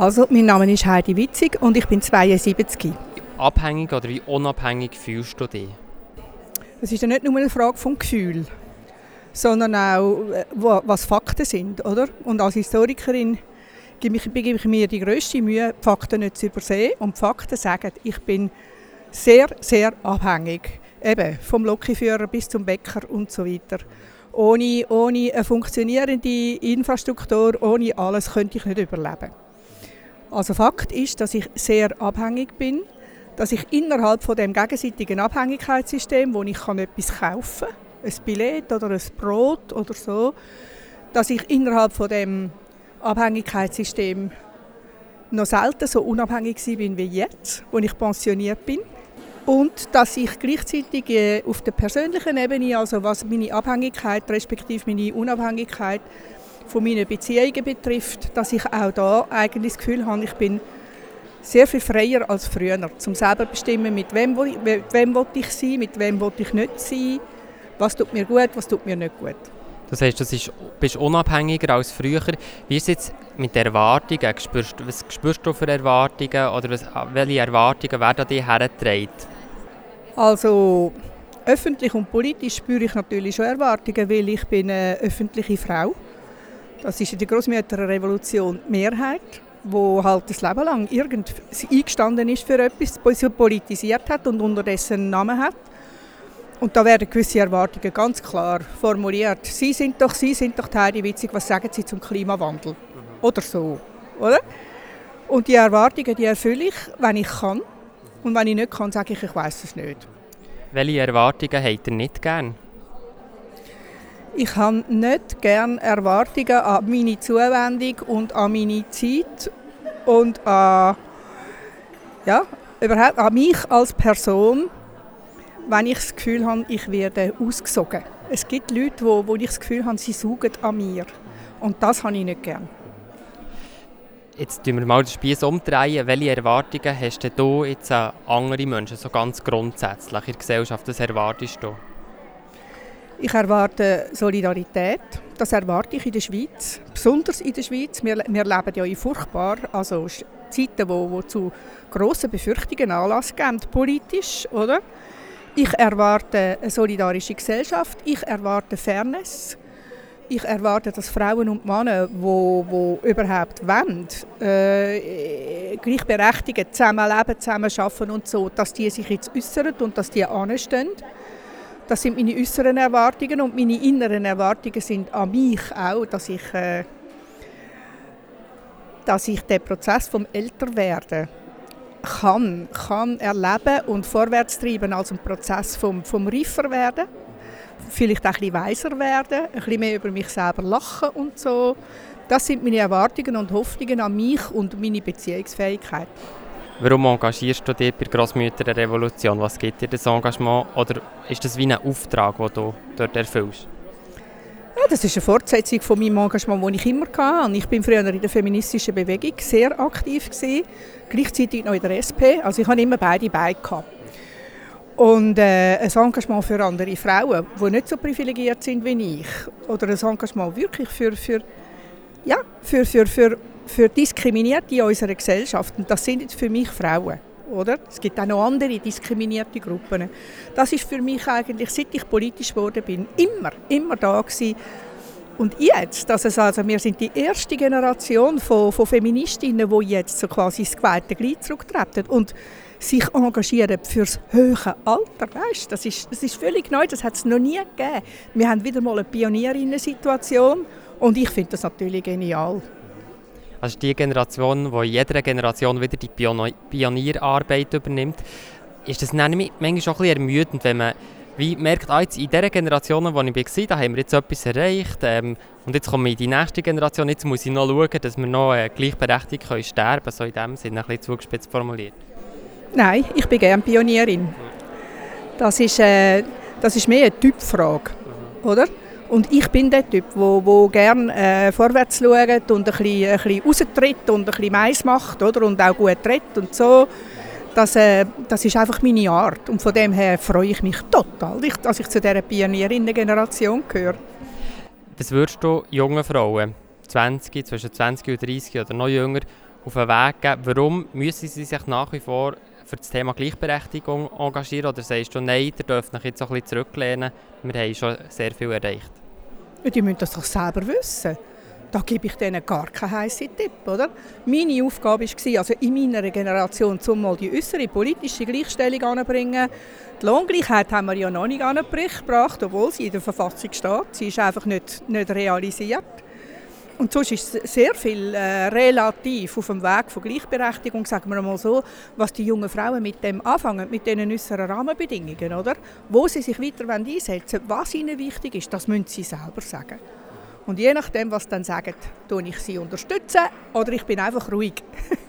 Also, mein Name ist Heidi Witzig und ich bin 72. Abhängig oder wie unabhängig fühlst du dich? Es ist ja nicht nur eine Frage vom Gefühl, sondern auch, äh, was Fakten sind, oder? Und als Historikerin gebe ich, mir die grösste Mühe, die Fakten nicht zu übersehen. Und die Fakten sagen, ich bin sehr, sehr abhängig. Eben, vom Lokführer bis zum Bäcker und so weiter. Ohne, ohne eine funktionierende Infrastruktur, ohne alles könnte ich nicht überleben. Also Fakt ist, dass ich sehr abhängig bin, dass ich innerhalb von dem gegenseitigen Abhängigkeitssystem, wo ich kann etwas kaufen, ein Billett oder ein Brot oder so, dass ich innerhalb von dem Abhängigkeitssystem noch selten so unabhängig bin wie jetzt, wo ich pensioniert bin. Und dass ich gleichzeitig äh, auf der persönlichen Ebene, also was meine Abhängigkeit respektive meine Unabhängigkeit von meinen Beziehungen betrifft, dass ich auch da eigentlich das Gefühl habe, ich bin sehr viel freier als früher, zum selber bestimmen, mit wem, mit wem will ich sein, mit wem will ich nicht sein, was tut mir gut, was tut mir nicht gut. Das heißt, du bist unabhängiger als früher. Wie ist es jetzt mit Erwartungen? Spürst, was spürst du für Erwartungen oder was, welche Erwartungen werden an dich hergetragen? Also öffentlich und politisch spüre ich natürlich schon Erwartungen, weil ich bin eine öffentliche Frau. Das ist in der Großmütterrevolution die Mehrheit, wo halt das Leben lang irgend eingestanden ist für etwas, politisiert hat und unterdessen einen Namen hat. Und da werden gewisse Erwartungen ganz klar formuliert. Sie sind doch, Sie sind doch Heidi Witzig, was sagen Sie zum Klimawandel? Mhm. Oder so, oder? Und die Erwartungen, die erfülle ich, wenn ich kann. Und wenn ich nicht kann, sage ich, ich weiß es nicht. Welche Erwartungen habt ihr nicht gern? Ich habe nicht gern Erwartungen an meine Zuwendung und an meine Zeit und an, ja, überhaupt an mich als Person wenn ich das Gefühl habe, ich werde ausgesogen. Es gibt Leute, wo, wo ich das Gefühl habe, sie saugen an mir. Und das habe ich nicht gern. Jetzt drehen wir mal den Spieß umdrehen. Welche Erwartungen hast du jetzt an andere Menschen, so ganz grundsätzlich in der Gesellschaft? Was erwartest du? Ich erwarte Solidarität. Das erwarte ich in der Schweiz, besonders in der Schweiz. Wir, wir leben ja in furchtbar, also Zeiten, wo, wo zu grossen Befürchtungen Anlass geben, politisch, oder? Ich erwarte eine solidarische Gesellschaft, ich erwarte Fairness. Ich erwarte, dass Frauen und Männer, die wo, wo überhaupt wollen, äh, gleichberechtigt zusammenleben, zusammen arbeiten und so, dass die sich jetzt äußern und dass die anstehen. Das sind meine äußeren Erwartungen und meine inneren Erwartungen sind an mich auch, dass ich, äh, dass ich den Prozess vom Älterwerden kann, kann erleben und vorwärts treiben als ein Prozess vom, vom reifer werden. Vielleicht auch ein weiser werden, ein bisschen mehr über mich selber lachen und so. Das sind meine Erwartungen und Hoffnungen an mich und meine Beziehungsfähigkeit. Warum engagierst du dich bei der Grossmütter der Revolution? Was gibt dir das Engagement? Oder ist das wie ein Auftrag, den du dort erfüllst? Ja, das ist eine Fortsetzung von meinem Engagement, das ich immer hatte. Ich bin früher in der feministischen Bewegung sehr aktiv gewesen, gleichzeitig noch in der SP. Also ich hatte immer beide Beine gehabt. Und äh, ein Engagement für andere Frauen, die nicht so privilegiert sind wie ich. Oder ein Engagement wirklich für, für, ja, für, für, für, für Diskriminierte in unserer Gesellschaft. Und das sind jetzt für mich Frauen. Oder? Es gibt auch noch andere diskriminierte Gruppen. Das ist für mich eigentlich, seit ich politisch geworden bin, immer, immer da gewesen. Und jetzt, dass es also, wir sind die erste Generation von, von Feministinnen, die jetzt so quasi ins zweite Glied zurücktreten und sich engagieren fürs höhere Alter. Weißt, das, ist, das ist völlig neu, das hat es noch nie gegeben. Wir haben wieder mal eine Pionierinnen-Situation und ich finde das natürlich genial. Also die Generation, die in jeder Generation wieder die Pionierarbeit übernimmt. Ist das manchmal schon ein bisschen ermüdend, wenn man wie merkt, ah, jetzt in dieser Generation, wo ich war, da haben wir jetzt etwas erreicht ähm, und jetzt komme ich in die nächste Generation, jetzt muss ich noch schauen, dass wir noch äh, gleichberechtigt können sterben können, so in dem Sinne, ein bisschen zugespitzt formuliert. Nein, ich bin gerne Pionierin. Das ist, äh, das ist mehr eine Typfrage, mhm. oder? Und ich bin der Typ, der wo gerne äh, vorwärts schaut und ein bisschen, ein bisschen raustritt und ein bisschen Mais macht oder? und auch gut redet und so. Das, äh, das ist einfach meine Art und von dem her freue ich mich total, dass ich zu dieser Pionierinnen-Generation gehöre. Was würdest du jungen Frauen, 20, zwischen 20 und 30 oder noch jünger, auf den Weg geben. Warum müssen sie sich nach wie vor für das Thema Gleichberechtigung engagieren? Oder sagst du, nein, ihr dürft euch jetzt ein bisschen zurücklehnen, wir haben schon sehr viel erreicht? Die müssen das doch selber wissen. Da gebe ich denen gar keinen heißen Tipp. Oder? Meine Aufgabe war, also in meiner Generation, um mal die äußere politische Gleichstellung anzubringen. Die Lohngleichheit haben wir ja noch nicht angebracht, obwohl sie in der Verfassung steht. Sie ist einfach nicht, nicht realisiert. Und sonst ist sehr viel äh, relativ auf dem Weg von Gleichberechtigung, sagen wir mal so, was die jungen Frauen mit dem anfangen, mit diesen äußeren Rahmenbedingungen, oder? Wo sie sich weiter einsetzen wollen, was ihnen wichtig ist, das müssen sie selber sagen. Und je nachdem, was sie dann sagen, tue ich sie unterstützen oder ich bin einfach ruhig.